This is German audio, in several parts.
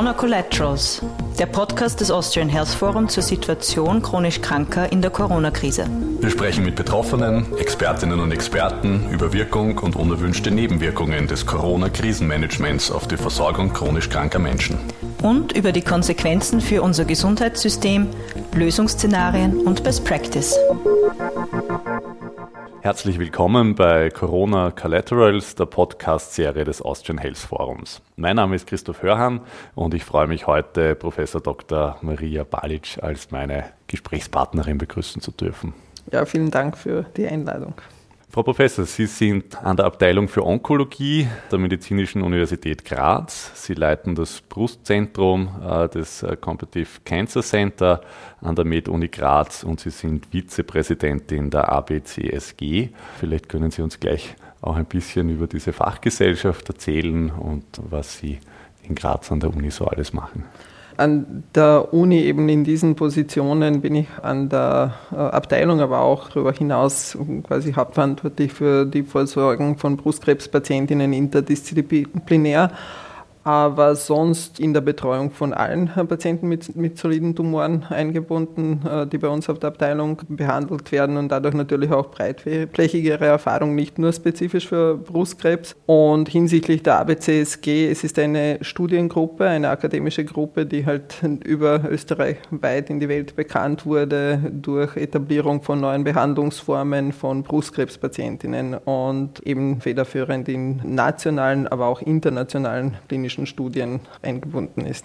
Corona Collaterals, der Podcast des Austrian Health Forum zur Situation chronisch Kranker in der Corona-Krise. Wir sprechen mit Betroffenen, Expertinnen und Experten über Wirkung und unerwünschte Nebenwirkungen des Corona-Krisenmanagements auf die Versorgung chronisch kranker Menschen. Und über die Konsequenzen für unser Gesundheitssystem, Lösungsszenarien und Best Practice. Herzlich willkommen bei Corona Collaterals, der Podcast-Serie des Austrian Health Forums. Mein Name ist Christoph Hörhan und ich freue mich heute, Professor Dr. Maria Balic als meine Gesprächspartnerin begrüßen zu dürfen. Ja, vielen Dank für die Einladung. Frau Professor, Sie sind an der Abteilung für Onkologie der Medizinischen Universität Graz. Sie leiten das Brustzentrum äh, des äh, Competitive Cancer Center an der Med-Uni Graz und Sie sind Vizepräsidentin der ABCSG. Vielleicht können Sie uns gleich auch ein bisschen über diese Fachgesellschaft erzählen und was Sie in Graz an der Uni so alles machen. An der Uni eben in diesen Positionen bin ich an der äh, Abteilung, aber auch darüber hinaus quasi hauptverantwortlich für die Versorgung von Brustkrebspatientinnen interdisziplinär aber sonst in der Betreuung von allen Patienten mit, mit soliden Tumoren eingebunden, äh, die bei uns auf der Abteilung behandelt werden und dadurch natürlich auch breitflächigere Erfahrung, nicht nur spezifisch für Brustkrebs. Und hinsichtlich der ABCSG, es ist eine Studiengruppe, eine akademische Gruppe, die halt über Österreich weit in die Welt bekannt wurde durch Etablierung von neuen Behandlungsformen von Brustkrebspatientinnen und eben federführend in nationalen, aber auch internationalen klinischen klinischen Studien eingebunden ist.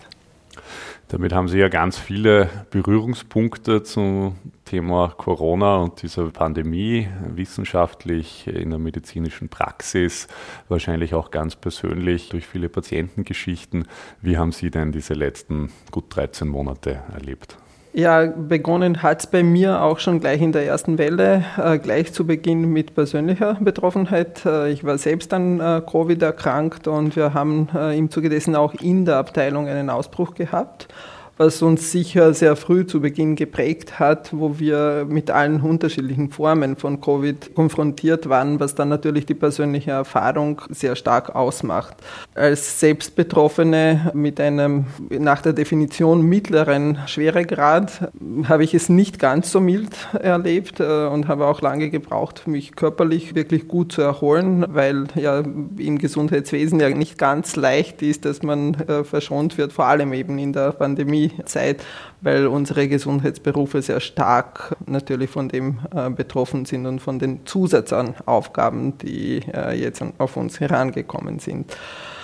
Damit haben Sie ja ganz viele Berührungspunkte zum Thema Corona und dieser Pandemie, wissenschaftlich, in der medizinischen Praxis, wahrscheinlich auch ganz persönlich durch viele Patientengeschichten. Wie haben Sie denn diese letzten gut 13 Monate erlebt? Ja, begonnen hat es bei mir auch schon gleich in der ersten Welle, äh, gleich zu Beginn mit persönlicher Betroffenheit. Äh, ich war selbst an äh, Covid erkrankt und wir haben äh, im Zuge dessen auch in der Abteilung einen Ausbruch gehabt was uns sicher sehr früh zu Beginn geprägt hat, wo wir mit allen unterschiedlichen Formen von Covid konfrontiert waren, was dann natürlich die persönliche Erfahrung sehr stark ausmacht. Als Selbstbetroffene mit einem nach der Definition mittleren Schweregrad habe ich es nicht ganz so mild erlebt äh, und habe auch lange gebraucht, mich körperlich wirklich gut zu erholen, weil ja im Gesundheitswesen ja nicht ganz leicht ist, dass man äh, verschont wird, vor allem eben in der Pandemie Zeit, weil unsere Gesundheitsberufe sehr stark natürlich von dem äh, betroffen sind und von den Zusatzaufgaben, die äh, jetzt auf uns herangekommen sind.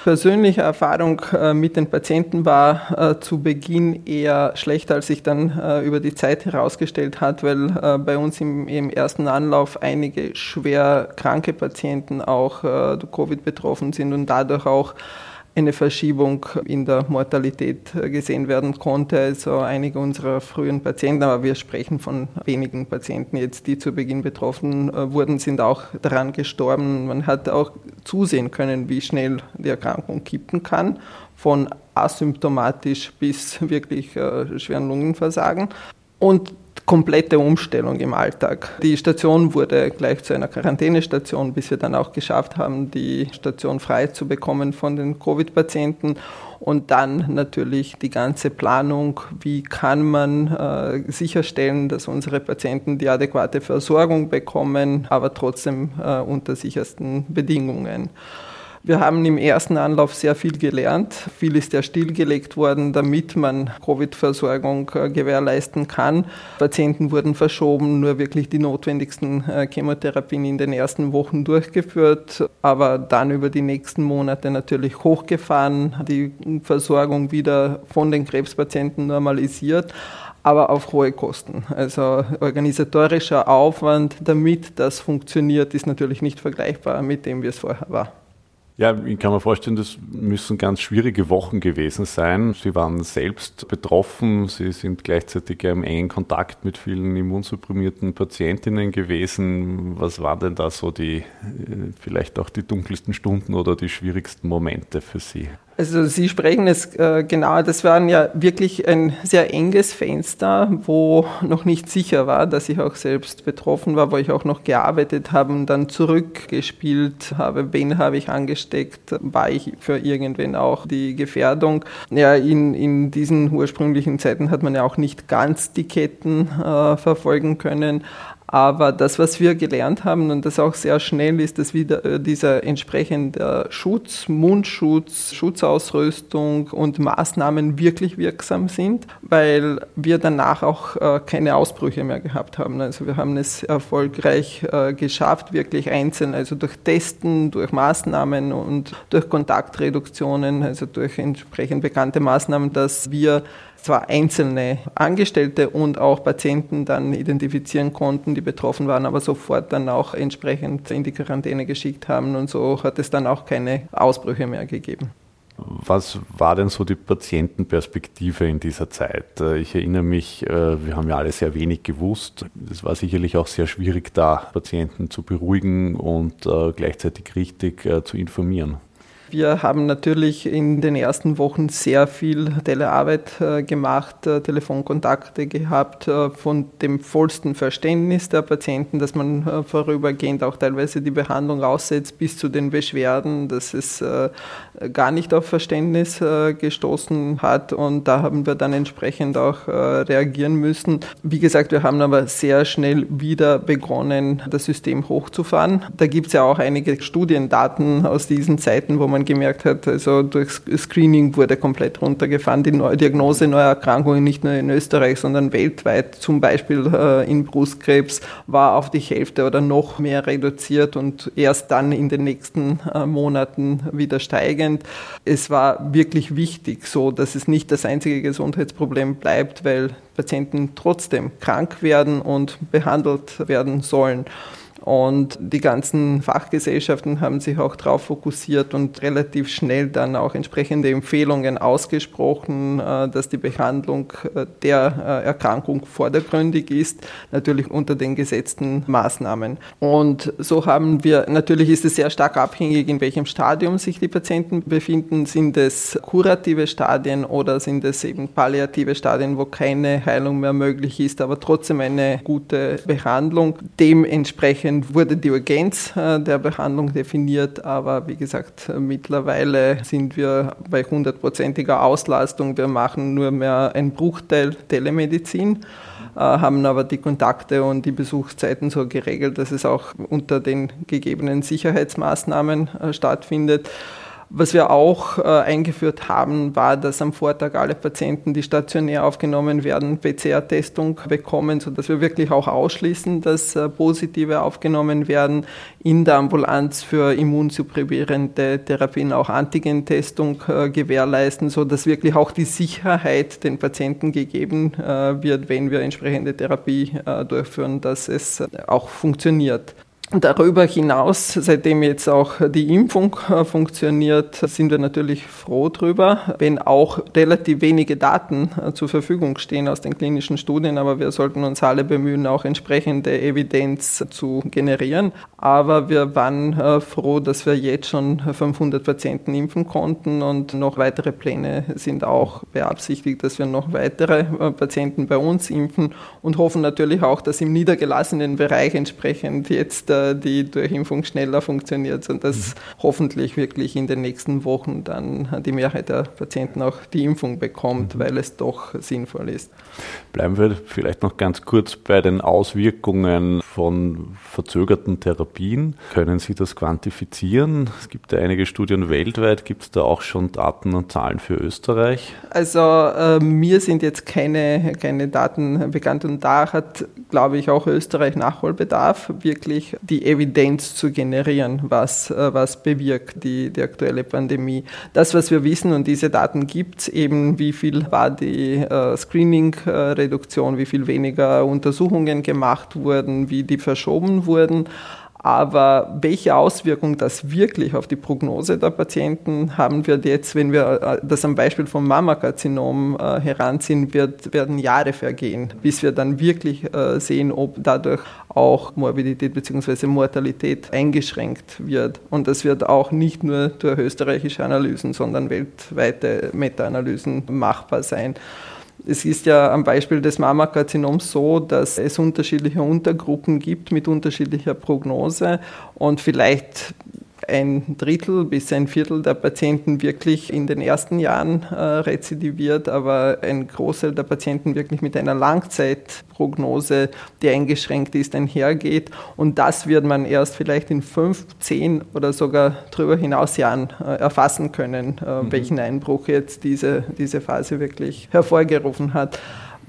Persönliche Erfahrung äh, mit den Patienten war zu Beginn eher schlecht, als sich dann über die Zeit herausgestellt hat, weil bei uns im, im, ersten Anlauf einige schwer kranke Patienten auch durch Covid betroffen sind und dadurch auch eine Verschiebung in der Mortalität gesehen werden konnte. Also einige unserer frühen Patienten, aber wir sprechen von wenigen Patienten jetzt, die zu Beginn betroffen äh, wurden, sind auch daran gestorben. Man hat auch zusehen können, wie schnell die Erkrankung kippen kann, von asymptomatisch bis wirklich äh, schweren Lungenversagen. Und komplette Umstellung im Alltag. Die Station wurde gleich zu einer Quarantänestation, bis wir dann auch geschafft haben, die Station frei zu bekommen von den Covid-Patienten. Und dann natürlich die ganze Planung, wie kann man äh, sicherstellen, dass unsere Patienten die adäquate Versorgung bekommen, aber trotzdem äh, unter sichersten Bedingungen. Wir haben im ersten Anlauf sehr viel gelernt. Viel ist ja stillgelegt worden, damit man Covid-Versorgung äh, gewährleisten kann. Patienten wurden verschoben, nur wirklich die notwendigsten äh, Chemotherapien in den ersten Wochen durchgeführt, aber dann über die nächsten Monate natürlich hochgefahren, die Versorgung wieder von den Krebspatienten normalisiert aber auf hohe Kosten. Also organisatorischer Aufwand, damit das funktioniert, ist natürlich nicht vergleichbar mit dem, wie es vorher war. Ja, ich kann mir vorstellen, das müssen ganz schwierige Wochen gewesen sein. Sie waren selbst betroffen, Sie sind gleichzeitig im engen Kontakt mit vielen immunsupprimierten Patientinnen gewesen. Was waren denn da so die, äh, vielleicht auch die dunkelsten Stunden oder die schwierigsten Momente für Sie? Also Sie sprechen es äh, genau, das war ja wirklich ein sehr enges Fenster, wo noch nicht sicher war, dass ich auch selbst betroffen war, wo ich auch noch gearbeitet habe und dann zurückgespielt habe, wen habe ich angesteckt, war ich für irgendwen auch die Gefährdung. Ja, in, in diesen ursprünglichen Zeiten hat man ja auch nicht ganz die Ketten äh, verfolgen können, aber das, was wir gelernt haben und das auch sehr schnell ist, dass wieder äh, dieser entsprechende Schutz, Mundschutz, Schutzausrüstung und Maßnahmen wirklich wirksam sind, weil wir danach auch äh, keine Ausbrüche mehr gehabt haben. Also wir haben es erfolgreich äh, geschafft, wirklich einzeln, also durch Testen, durch Maßnahmen und durch Kontaktreduktionen, also durch entsprechend bekannte Maßnahmen, dass wir zwar einzelne Angestellte und auch Patienten dann identifizieren konnten, die betroffen waren, aber sofort dann auch entsprechend in die Quarantäne geschickt haben und so hat es dann auch keine Ausbrüche mehr gegeben. Was war denn so die Patientenperspektive in dieser Zeit? Ich erinnere mich, äh, wir haben ja alle sehr wenig gewusst. Es war sicherlich auch sehr schwierig da, Patienten zu beruhigen und äh, gleichzeitig richtig äh, zu informieren. Wir haben natürlich in den ersten Wochen sehr viel Telearbeit äh, gemacht, äh, Telefonkontakte gehabt, äh, von dem vollsten Verständnis der Patienten, dass man vorübergehend auch teilweise die Behandlung aussetzt, bis zu den Beschwerden, dass es gar nicht auf Verständnis gestoßen hat und da haben wir dann entsprechend auch reagieren müssen. Wie gesagt, wir haben aber sehr schnell wieder begonnen, das System hochzufahren. Da gibt es ja auch einige Studiendaten aus diesen Zeiten, wo man man gemerkt hat, also durch Screening wurde komplett runtergefahren. Die Diagnose neuer Erkrankungen nicht nur in Österreich, sondern weltweit, zum Beispiel äh, in Brustkrebs, war auf die Hälfte oder noch mehr reduziert und erst dann in den nächsten äh, Monaten wieder steigend. Es war wirklich wichtig, so dass es nicht das einzige Gesundheitsproblem bleibt, weil Patienten trotzdem krank werden und behandelt werden sollen. Und die ganzen Fachgesellschaften haben sich auch darauf fokussiert und relativ schnell dann auch entsprechende Empfehlungen ausgesprochen, äh, dass die Behandlung äh, der äh, Erkrankung vordergründig ist, natürlich unter den gesetzten Maßnahmen. Und so haben wir, natürlich ist es sehr stark abhängig, in welchem Stadium sich die Patienten befinden. Sind es kurative Stadien oder sind es eben palliative Stadien, wo keine Heilung mehr möglich ist, aber trotzdem eine gute Behandlung. Dementsprechend Dementsprechend wurde die Urgenz äh, der Behandlung definiert, aber wie gesagt, mittlerweile sind wir bei hundertprozentiger Auslastung. Wir machen nur mehr einen Bruchteil Telemedizin äh, haben aber die Kontakte und die Besuchszeiten so geregelt, dass es auch unter den gegebenen Sicherheitsmaßnahmen äh, stattfindet. Was wir auch äh, eingeführt haben, war, dass am Vortag alle Patienten, die stationär aufgenommen werden, PCR-Testung bekommen, sodass wir wirklich auch ausschließen, dass äh, positive aufgenommen werden. In der Ambulanz für immunsupprimierende Therapien auch Antigentestung äh, gewährleisten, sodass wirklich auch die Sicherheit den Patienten gegeben äh, wird, wenn wir entsprechende Therapie äh, durchführen, dass es auch funktioniert. Darüber hinaus, seitdem jetzt auch die Impfung äh, funktioniert, sind wir natürlich froh drüber, wenn auch relativ wenige Daten äh, zur Verfügung stehen aus den klinischen Studien, aber wir sollten uns alle bemühen, auch entsprechende Evidenz zu generieren. Aber wir waren äh, froh, dass wir jetzt schon 500 Patienten impfen konnten und noch weitere Pläne sind auch beabsichtigt, dass wir noch weitere Patienten bei uns impfen und hoffen natürlich auch, dass im niedergelassenen Bereich entsprechend jetzt die Durchimpfung schneller funktioniert und dass mhm. hoffentlich wirklich in den nächsten Wochen dann die Mehrheit der Patienten auch die Impfung bekommt, mhm. weil es doch sinnvoll ist. Bleiben wir vielleicht noch ganz kurz bei den Auswirkungen von verzögerten Therapien. Können Sie das quantifizieren? Es gibt ja einige Studien weltweit. Gibt es da auch schon Daten und Zahlen für Österreich? Also äh, mir sind jetzt keine, keine Daten bekannt und da hat, glaube ich, auch Österreich Nachholbedarf, wirklich die Evidenz zu generieren, was, äh, was bewirkt die, die aktuelle Pandemie. Das, was wir wissen, und diese Daten gibt es eben, wie viel war die äh, Screening Reduktion, wie viel weniger Untersuchungen gemacht wurden, wie die verschoben wurden. Aber welche Auswirkung das wirklich auf die Prognose der Patienten haben wird jetzt, wenn wir äh, das am Beispiel vom Mammakarzinom äh, heranziehen, wird, werden Jahre vergehen, bis wir dann wirklich äh, sehen, ob dadurch auch Morbidität bzw. Mortalität eingeschränkt wird. Und das wird auch nicht nur durch österreichische Analysen, sondern weltweite Meta-Analysen machbar sein. Es ist ja am Beispiel des Mammakarzinoms so, dass es unterschiedliche Untergruppen gibt mit unterschiedlicher Prognose und vielleicht ein Drittel bis ein Viertel der Patienten wirklich in den ersten Jahren äh, rezidiviert, aber ein Großteil der Patienten wirklich mit einer Langzeitprognose, die eingeschränkt ist, einhergeht. Und das wird man erst vielleicht in fünf, zehn oder sogar darüber hinaus Jahren äh, erfassen können, äh, mhm. welchen Einbruch jetzt diese, diese Phase wirklich hervorgerufen hat.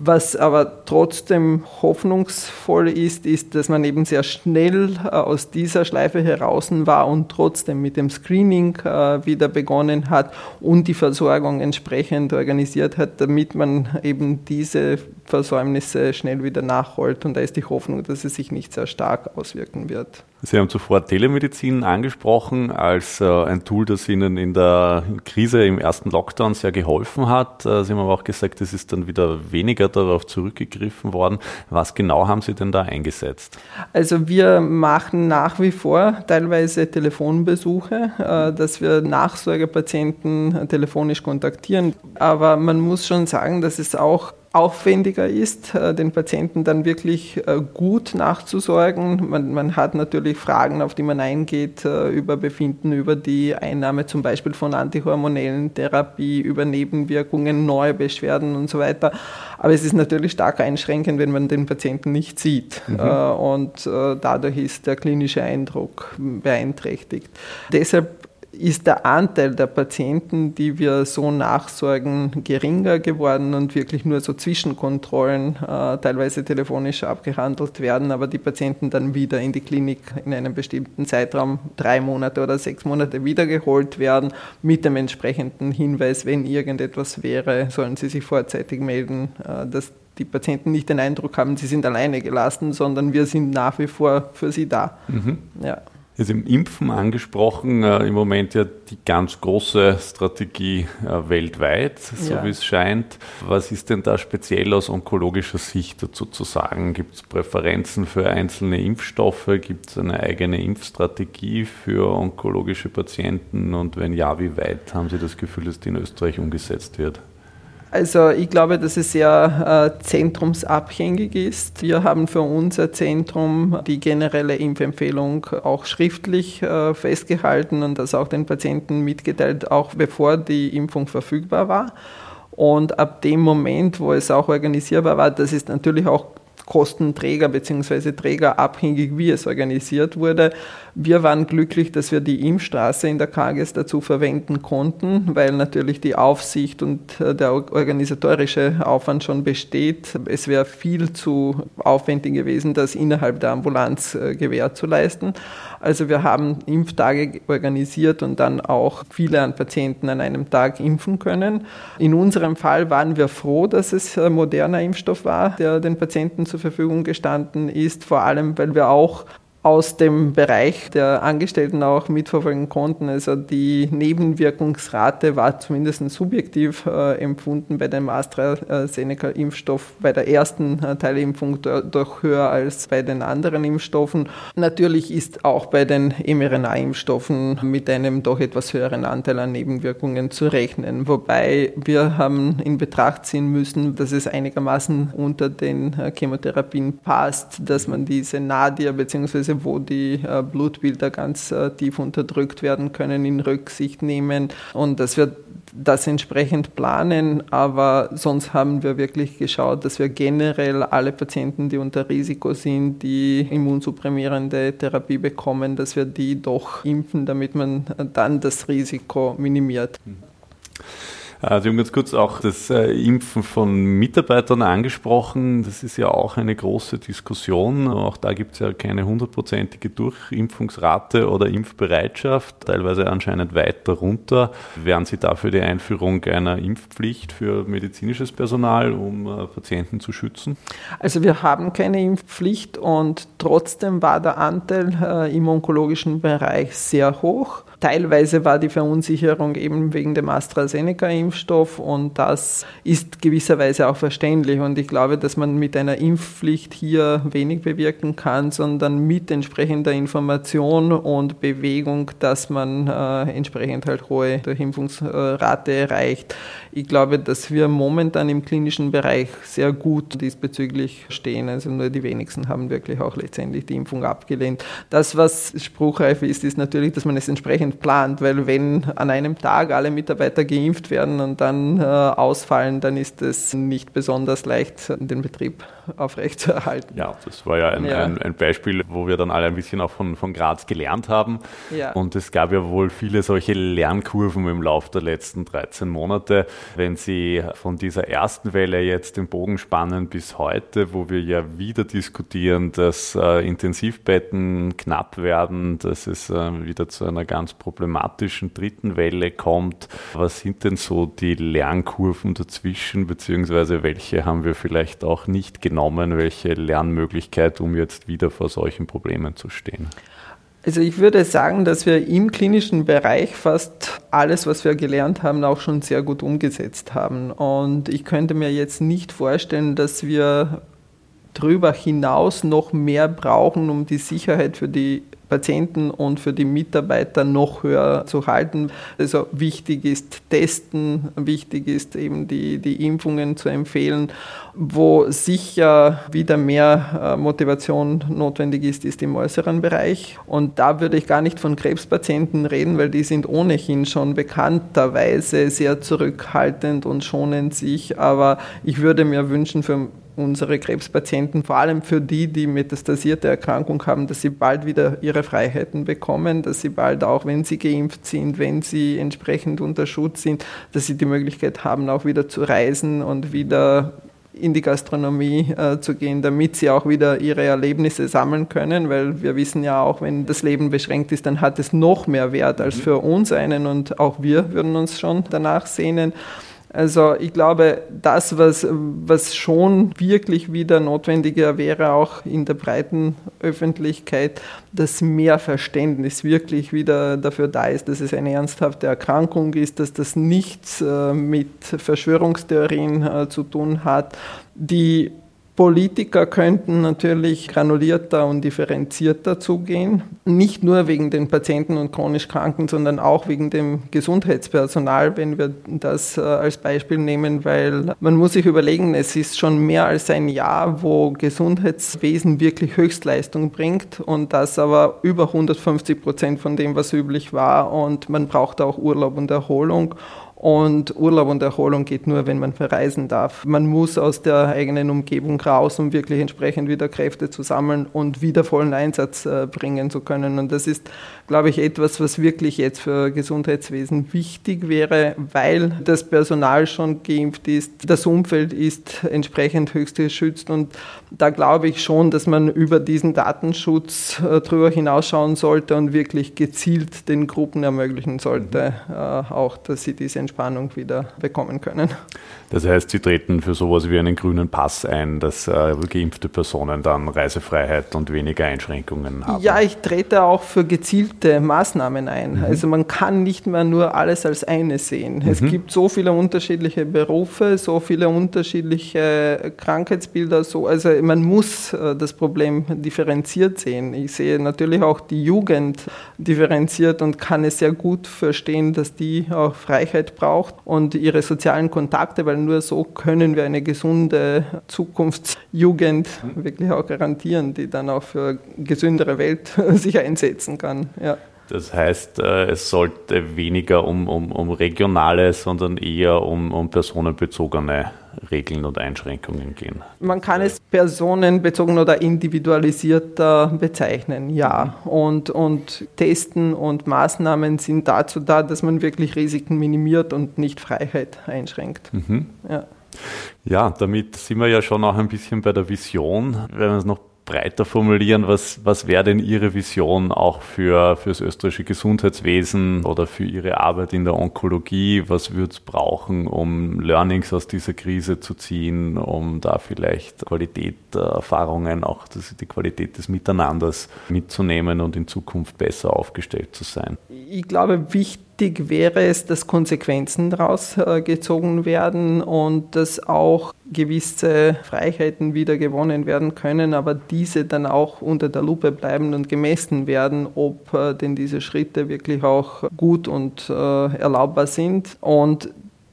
Was aber trotzdem hoffnungsvoll ist, ist, dass man eben sehr schnell äh, aus dieser Schleife heraus war und trotzdem mit dem Screening äh, wieder begonnen hat und die Versorgung entsprechend organisiert hat, damit man eben diese Versäumnisse schnell wieder nachholt. Und da ist die Hoffnung, dass es sich nicht sehr stark auswirken wird. Sie haben zuvor Telemedizin angesprochen als äh, ein Tool, das Ihnen in der Krise im ersten Lockdown sehr geholfen hat. Äh, Sie haben aber auch gesagt, es ist dann wieder weniger darauf zurückgegriffen worden. Was genau haben Sie denn da eingesetzt? Also wir machen nach wie vor teilweise Telefonbesuche, äh, dass wir Nachsorgepatienten telefonisch kontaktieren. Aber man muss schon sagen, dass es auch aufwendiger ist, äh, den Patienten dann wirklich äh, gut nachzusorgen. Man, man, hat natürlich Fragen, auf die man eingeht, äh, über Befinden, über die Einnahme zum Beispiel von antihormonellen Therapie, über Nebenwirkungen, neue Beschwerden und so weiter. Aber es ist natürlich stark einschränkend, wenn man den Patienten nicht sieht. Mhm. Und dadurch ist der klinische Eindruck beeinträchtigt. Deshalb ist der Anteil der Patienten, die wir so nachsorgen, geringer geworden und wirklich nur so Zwischenkontrollen äh, teilweise telefonisch abgehandelt werden, aber die Patienten dann wieder in die Klinik in einem bestimmten Zeitraum, drei Monate oder sechs Monate, wiedergeholt werden, mit dem entsprechenden Hinweis, wenn irgendetwas wäre, sollen sie sich vorzeitig melden, äh, dass die Patienten nicht den Eindruck haben, sie sind alleine gelassen, sondern wir sind nach wie vor für sie da. Mhm. Ja. Jetzt im Impfen angesprochen, äh, im Moment ja die ganz große Strategie äh, weltweit, so ja. wie es scheint. Was ist denn da speziell aus onkologischer Sicht dazu zu sagen? Gibt es Präferenzen für einzelne Impfstoffe? Gibt es eine eigene Impfstrategie für onkologische Patienten? Und wenn ja, wie weit haben Sie das Gefühl, dass die in Österreich umgesetzt wird? Also ich glaube, dass es sehr äh, zentrumsabhängig ist. Wir haben für unser Zentrum die generelle Impfempfehlung auch schriftlich äh, festgehalten und das auch den Patienten mitgeteilt, auch bevor die Impfung verfügbar war. Und ab dem Moment, wo es auch organisierbar war, das ist natürlich auch Kostenträger bzw. Trägerabhängig, wie es organisiert wurde. Wir waren glücklich, dass wir die Impfstraße in der KGS dazu verwenden konnten, weil natürlich die Aufsicht und äh, der organisatorische Aufwand schon besteht. Es wäre viel zu aufwendig gewesen, das innerhalb der Ambulanz äh, gewähr zu leisten. Also wir haben Impftage organisiert und dann auch viele an Patienten an einem Tag impfen können. In unserem Fall waren wir froh, dass es moderner Impfstoff war, der den Patienten zur Verfügung gestanden ist, vor allem weil wir auch aus dem Bereich der Angestellten auch mitverfolgen konnten. Also die Nebenwirkungsrate war zumindest subjektiv äh, empfunden bei dem AstraZeneca-Impfstoff bei der ersten äh, Teilimpfung doch höher als bei den anderen Impfstoffen. Natürlich ist auch bei den mRNA-Impfstoffen mit einem doch etwas höheren Anteil an Nebenwirkungen zu rechnen. Wobei wir haben in Betracht ziehen müssen, dass es einigermaßen unter den äh, Chemotherapien passt, dass man diese Nadir bzw Weise, wo die äh, Blutbilder ganz äh, tief unterdrückt werden können, in Rücksicht nehmen und dass wir das entsprechend planen, aber sonst haben wir wirklich geschaut, dass wir generell alle Patienten, die unter Risiko sind, die immunsupprimierende Therapie bekommen, dass wir die doch impfen, damit man dann das Risiko minimiert. Mhm. Äh, Sie haben ganz kurz auch das äh, Impfen von Mitarbeitern angesprochen. Das ist ja auch eine große Diskussion. Auch da gibt es ja keine hundertprozentige Durchimpfungsrate oder Impfbereitschaft, teilweise anscheinend weit darunter. Wären Sie dafür die Einführung einer Impfpflicht für medizinisches Personal, um äh, Patienten zu schützen? Also wir haben keine Impfpflicht und trotzdem war der Anteil im onkologischen Bereich sehr hoch. Teilweise war die Verunsicherung eben wegen dem AstraZeneca-Impfstoff und das ist gewisserweise auch verständlich. Und ich glaube, dass man mit einer Impfpflicht hier wenig bewirken kann, sondern mit entsprechender Information und Bewegung, dass man äh, entsprechend halt hohe Durchimpfungsrate erreicht. Ich glaube, dass wir momentan im klinischen Bereich sehr gut diesbezüglich stehen. Also nur die wenigsten haben wirklich auch letztendlich die Impfung abgelehnt. Das, was spruchreif ist, ist natürlich, dass man es entsprechend plant, weil wenn an einem Tag alle Mitarbeiter geimpft werden und dann äh, ausfallen, dann ist es nicht besonders leicht, den Betrieb aufrechtzuerhalten. Ja, das war ja ein, ja. ein, ein Beispiel, wo wir dann alle ein bisschen auch von, von Graz gelernt haben. Ja. Und es gab ja wohl viele solche Lernkurven im Laufe der letzten 13 Monate. Wenn Sie von dieser ersten Welle jetzt den Bogen spannen bis heute, wo wir ja wieder diskutieren, dass äh, Intensivbetten knapp werden, dass es äh, wieder zu einer ganz problematischen dritten Welle kommt. Was sind denn so die Lernkurven dazwischen, beziehungsweise welche haben wir vielleicht auch nicht genommen? Welche Lernmöglichkeit, um jetzt wieder vor solchen Problemen zu stehen? Also ich würde sagen, dass wir im klinischen Bereich fast alles, was wir gelernt haben, auch schon sehr gut umgesetzt haben. Und ich könnte mir jetzt nicht vorstellen, dass wir darüber hinaus noch mehr brauchen, um die Sicherheit für die Patienten und für die Mitarbeiter noch höher zu halten. Also wichtig ist Testen, wichtig ist eben die, die Impfungen zu empfehlen. Wo sicher wieder mehr äh, Motivation notwendig ist, ist im äußeren Bereich. Und da würde ich gar nicht von Krebspatienten reden, weil die sind ohnehin schon bekannterweise sehr zurückhaltend und schonen sich. Aber ich würde mir wünschen für unsere Krebspatienten, vor allem für die, die metastasierte Erkrankung haben, dass sie bald wieder ihre Freiheiten bekommen, dass sie bald auch, wenn sie geimpft sind, wenn sie entsprechend unter Schutz sind, dass sie die Möglichkeit haben, auch wieder zu reisen und wieder in die Gastronomie äh, zu gehen, damit sie auch wieder ihre Erlebnisse sammeln können, weil wir wissen ja auch, wenn das Leben beschränkt ist, dann hat es noch mehr Wert als mhm. für uns einen und auch wir würden uns schon danach sehnen. Also ich glaube, das, was, was schon wirklich wieder notwendiger wäre, auch in der breiten Öffentlichkeit, dass mehr Verständnis wirklich wieder dafür da ist, dass es eine ernsthafte Erkrankung ist, dass das nichts äh, mit Verschwörungstheorien äh, zu tun hat, die Politiker könnten natürlich granulierter und differenzierter zugehen, nicht nur wegen den Patienten und chronisch Kranken, sondern auch wegen dem Gesundheitspersonal, wenn wir das äh, als Beispiel nehmen, weil man muss sich überlegen, es ist schon mehr als ein Jahr, wo Gesundheitswesen wirklich Höchstleistung bringt und das aber über 150 Prozent von dem, was üblich war und man braucht auch Urlaub und Erholung und Urlaub und Erholung geht nur, wenn man verreisen darf. Man muss aus der eigenen Umgebung raus, um wirklich entsprechend wieder Kräfte zu sammeln und wieder vollen Einsatz äh, bringen zu können. Und das ist, glaube ich, etwas, was wirklich jetzt für Gesundheitswesen wichtig wäre, weil das Personal schon geimpft ist, das Umfeld ist entsprechend höchst geschützt. Und da glaube ich schon, dass man über diesen Datenschutz äh, drüber hinausschauen sollte und wirklich gezielt den Gruppen ermöglichen sollte, mhm. äh, auch, dass sie diese Entspannung wieder bekommen können. Das heißt, Sie treten für sowas wie einen grünen Pass ein, dass äh, geimpfte Personen dann Reisefreiheit und weniger Einschränkungen haben? Ja, ich trete auch für gezielte Maßnahmen ein. Mhm. Also man kann nicht mehr nur alles als eine sehen. Mhm. Es gibt so viele unterschiedliche Berufe, so viele unterschiedliche Krankheitsbilder. So, also man muss äh, das Problem differenziert sehen. Ich sehe natürlich auch die Jugend differenziert und kann es sehr gut verstehen, dass die auch Freiheit braucht und ihre sozialen Kontakte, weil nur so können wir eine gesunde Zukunftsjugend wirklich auch garantieren, die dann auch für eine gesündere Welt sich einsetzen kann. Ja. Das heißt, äh, es sollte weniger um, um, um regionale, sondern eher um, um personenbezogene Regeln und Einschränkungen gehen? Man kann es personenbezogen oder individualisierter bezeichnen, ja. Und, und Testen und Maßnahmen sind dazu da, dass man wirklich Risiken minimiert und nicht Freiheit einschränkt. Mhm. Ja. ja, damit sind wir ja schon auch ein bisschen bei der Vision. Wenn wir es noch breiter formulieren, was, was wäre denn Ihre Vision auch für, für das österreichische Gesundheitswesen oder für Ihre Arbeit in der Onkologie? Was würde es brauchen, um Learnings aus dieser Krise zu ziehen, um da vielleicht Qualität der Erfahrungen, auch das, die Qualität des Miteinanders mitzunehmen und in Zukunft besser aufgestellt zu sein? Ich glaube, wichtig Wichtig wäre es, dass Konsequenzen daraus äh, gezogen werden und dass auch gewisse Freiheiten wieder gewonnen werden können, aber diese dann auch unter der Lupe bleiben und gemessen werden, ob äh, denn diese Schritte wirklich auch gut und äh, erlaubbar sind. Und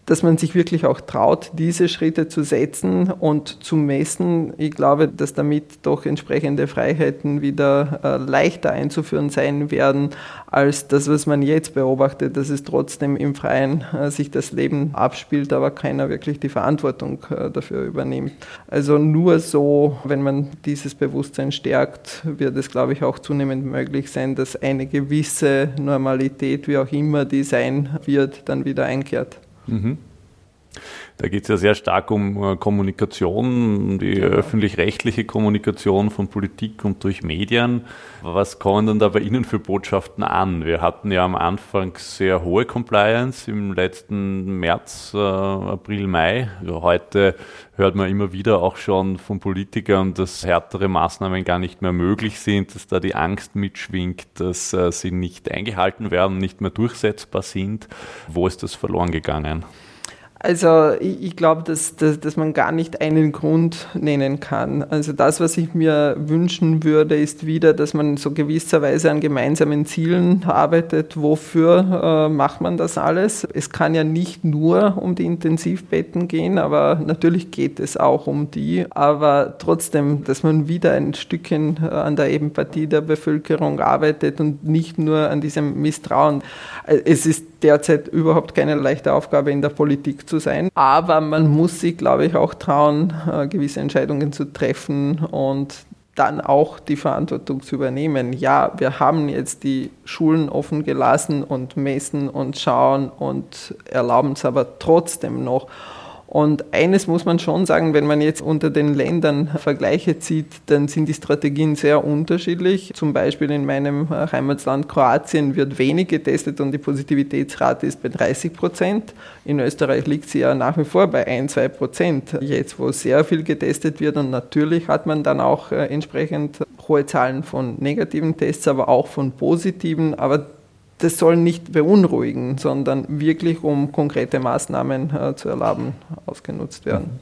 dass man sich wirklich auch traut, diese Schritte zu setzen und zu messen. Ich glaube, dass damit doch entsprechende Freiheiten wieder äh, leichter einzuführen sein werden, als das, was man jetzt beobachtet, dass es trotzdem im Freien äh, sich das Leben abspielt, aber keiner wirklich die Verantwortung äh, dafür übernimmt. Also nur so, wenn man dieses Bewusstsein stärkt, wird es, glaube ich, auch zunehmend möglich sein, dass eine gewisse Normalität, wie auch immer die sein wird, dann wieder einkehrt. Mhm. Da geht es ja sehr stark um äh, Kommunikation, die genau. öffentlich-rechtliche Kommunikation von Politik und durch Medien. Was kommen denn da bei Ihnen für Botschaften an? Wir hatten ja am Anfang sehr hohe Compliance im letzten März, äh, April, Mai. Heute hört man immer wieder auch schon von Politikern, dass härtere Maßnahmen gar nicht mehr möglich sind, dass da die Angst mitschwingt, dass äh, sie nicht eingehalten werden, nicht mehr durchsetzbar sind. Wo ist das verloren gegangen? Also ich, ich glaube, dass, dass, dass man gar nicht einen Grund nennen kann. Also das, was ich mir wünschen würde, ist wieder, dass man so gewisserweise an gemeinsamen Zielen arbeitet. Wofür äh, macht man das alles? Es kann ja nicht nur um die Intensivbetten gehen, aber natürlich geht es auch um die. Aber trotzdem, dass man wieder ein Stückchen äh, an der Empathie der Bevölkerung arbeitet und nicht nur an diesem Misstrauen. Äh, es ist derzeit überhaupt keine leichte Aufgabe in der Politik zu sein. Aber man muss sich, glaube ich, auch trauen, äh, gewisse Entscheidungen zu treffen und dann auch die Verantwortung zu übernehmen. Ja, wir haben jetzt die Schulen offen gelassen und messen und schauen und erlauben es aber trotzdem noch. Und eines muss man schon sagen, wenn man jetzt unter den Ländern Vergleiche zieht, dann sind die Strategien sehr unterschiedlich. Zum Beispiel in meinem Heimatland Kroatien wird wenig getestet und die Positivitätsrate ist bei 30 Prozent. In Österreich liegt sie ja nach wie vor bei 1, 2 Prozent. Jetzt, wo sehr viel getestet wird und natürlich hat man dann auch äh, entsprechend hohe Zahlen von negativen Tests, aber auch von positiven. Aber das soll nicht beunruhigen, sondern wirklich um konkrete Maßnahmen äh, zu erlauben, ausgenutzt werden.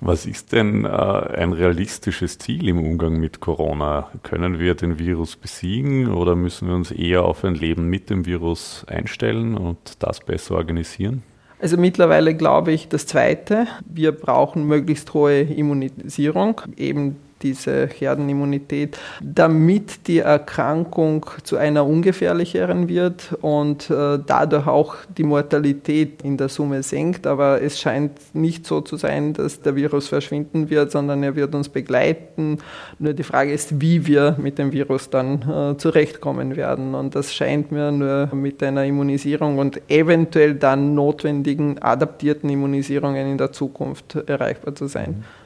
Was ist denn äh, ein realistisches Ziel im Umgang mit Corona? Können wir den Virus besiegen oder müssen wir uns eher auf ein Leben mit dem Virus einstellen und das besser organisieren? Also mittlerweile glaube ich das Zweite. Wir brauchen möglichst hohe Immunisierung, eben diese Herdenimmunität, damit die Erkrankung zu einer ungefährlicheren wird und äh, dadurch auch die Mortalität in der Summe senkt. Aber es scheint nicht so zu sein, dass der Virus verschwinden wird, sondern er wird uns begleiten. Nur die Frage ist, wie wir mit dem Virus dann äh, zurechtkommen werden. Und das scheint mir nur mit einer Immunisierung und eventuell dann notwendigen adaptierten Immunisierungen in der Zukunft erreichbar zu sein. Mhm.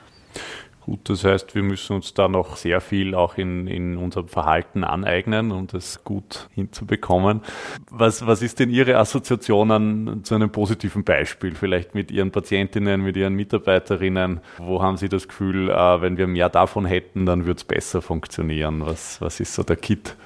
Gut, das heißt, wir müssen uns da noch sehr viel auch in, in unserem Verhalten aneignen, um das gut hinzubekommen. Was, was ist denn Ihre Assoziation an, zu einem positiven Beispiel? Vielleicht mit Ihren Patientinnen, mit Ihren Mitarbeiterinnen? Wo haben Sie das Gefühl, äh, wenn wir mehr davon hätten, dann würde es besser funktionieren? Was, was ist so der Kit?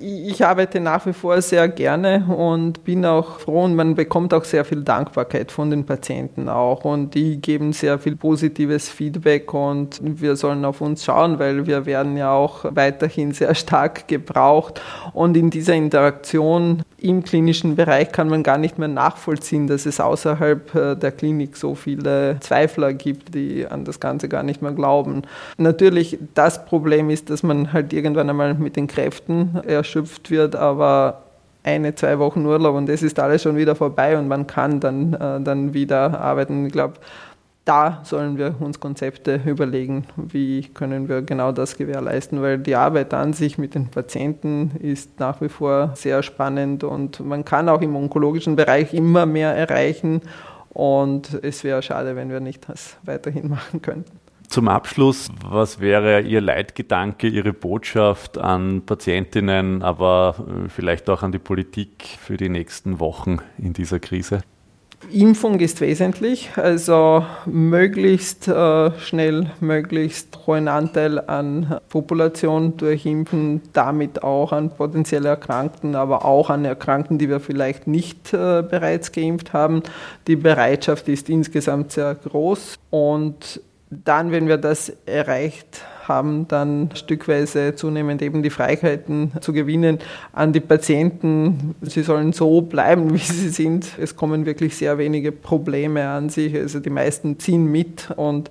Ich arbeite nach wie vor sehr gerne und bin auch froh und man bekommt auch sehr viel Dankbarkeit von den Patienten auch und die geben sehr viel positives Feedback und wir sollen auf uns schauen, weil wir werden ja auch weiterhin sehr stark gebraucht und in dieser Interaktion im klinischen Bereich kann man gar nicht mehr nachvollziehen, dass es außerhalb äh, der Klinik so viele Zweifler gibt, die an das Ganze gar nicht mehr glauben. Natürlich, das Problem ist, dass man halt irgendwann einmal mit den Kräften erschöpft wird, aber eine, zwei Wochen Urlaub und das ist alles schon wieder vorbei und man kann dann, äh, dann wieder arbeiten. Ich glaube, da sollen wir uns Konzepte überlegen, wie können wir genau das gewährleisten, weil die Arbeit an sich mit den Patienten ist nach wie vor sehr spannend und man kann auch im onkologischen Bereich immer mehr erreichen und es wäre schade, wenn wir nicht das weiterhin machen könnten. Zum Abschluss, was wäre Ihr Leitgedanke, Ihre Botschaft an Patientinnen, aber äh, vielleicht auch an die Politik für die nächsten Wochen in dieser Krise? Impfung ist wesentlich, also möglichst äh, schnell, möglichst hohen Anteil an Population durchimpfen, damit auch an potenzielle Erkrankten, aber auch an Erkrankten, die wir vielleicht nicht äh, bereits geimpft haben. Die Bereitschaft ist insgesamt sehr groß und dann, wenn wir das erreicht haben, dann stückweise zunehmend eben die Freiheiten zu gewinnen an die Patienten. Sie sollen so bleiben, wie sie sind. Es kommen wirklich sehr wenige Probleme an sich. Also die meisten ziehen mit und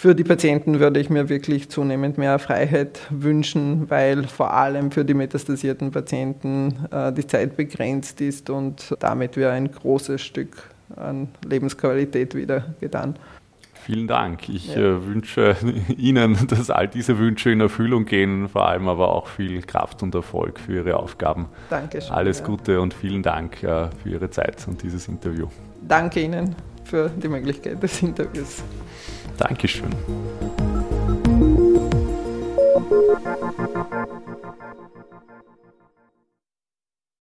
für die Patienten würde ich mir wirklich zunehmend mehr Freiheit wünschen, weil vor allem für die metastasierten Patienten äh, die Zeit begrenzt ist und damit wäre ein großes Stück an Lebensqualität wieder getan. Vielen Dank. Ich ja. äh, wünsche Ihnen, dass all diese Wünsche in Erfüllung gehen, vor allem aber auch viel Kraft und Erfolg für Ihre Aufgaben. Dankeschön. Alles Gute und vielen Dank äh, für Ihre Zeit und dieses Interview. Danke Ihnen für die Möglichkeit des Interviews. Dankeschön.